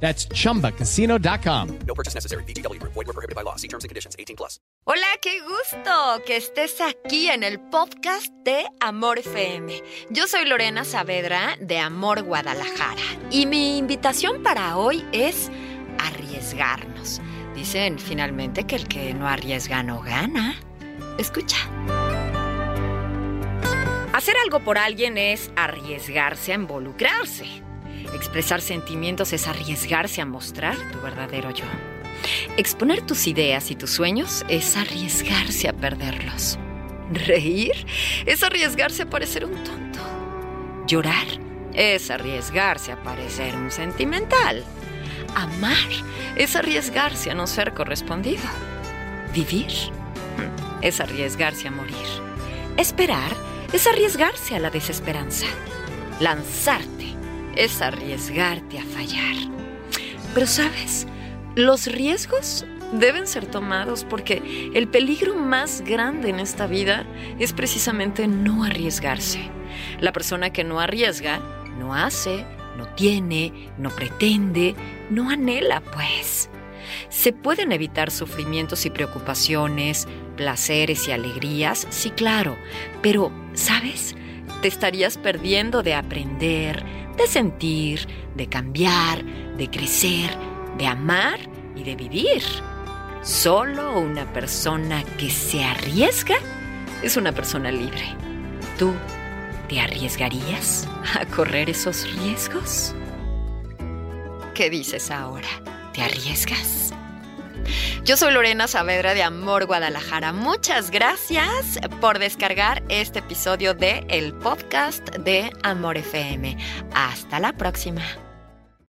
That's chumbacasino.com. No purchase necessary. VGW Group. Void were prohibited by law. See terms and conditions. 18 plus. Hola, qué gusto que estés aquí en el podcast de Amor FM. Yo soy Lorena Saavedra de Amor Guadalajara y mi invitación para hoy es arriesgarnos. Dicen finalmente que el que no arriesga no gana. Escucha. Hacer algo por alguien es arriesgarse a involucrarse. Expresar sentimientos es arriesgarse a mostrar tu verdadero yo. Exponer tus ideas y tus sueños es arriesgarse a perderlos. Reír es arriesgarse a parecer un tonto. Llorar es arriesgarse a parecer un sentimental. Amar es arriesgarse a no ser correspondido. Vivir es arriesgarse a morir. Esperar es arriesgarse a la desesperanza. Lanzarte es arriesgarte a fallar. Pero sabes, los riesgos deben ser tomados porque el peligro más grande en esta vida es precisamente no arriesgarse. La persona que no arriesga, no hace, no tiene, no pretende, no anhela, pues. ¿Se pueden evitar sufrimientos y preocupaciones, placeres y alegrías? Sí, claro, pero, ¿sabes? Te estarías perdiendo de aprender, de sentir, de cambiar, de crecer, de amar y de vivir. Solo una persona que se arriesga es una persona libre. ¿Tú te arriesgarías a correr esos riesgos? ¿Qué dices ahora? ¿Te arriesgas? Yo soy Lorena Saavedra de Amor Guadalajara. Muchas gracias por descargar este episodio de el podcast de Amor FM. Hasta la próxima.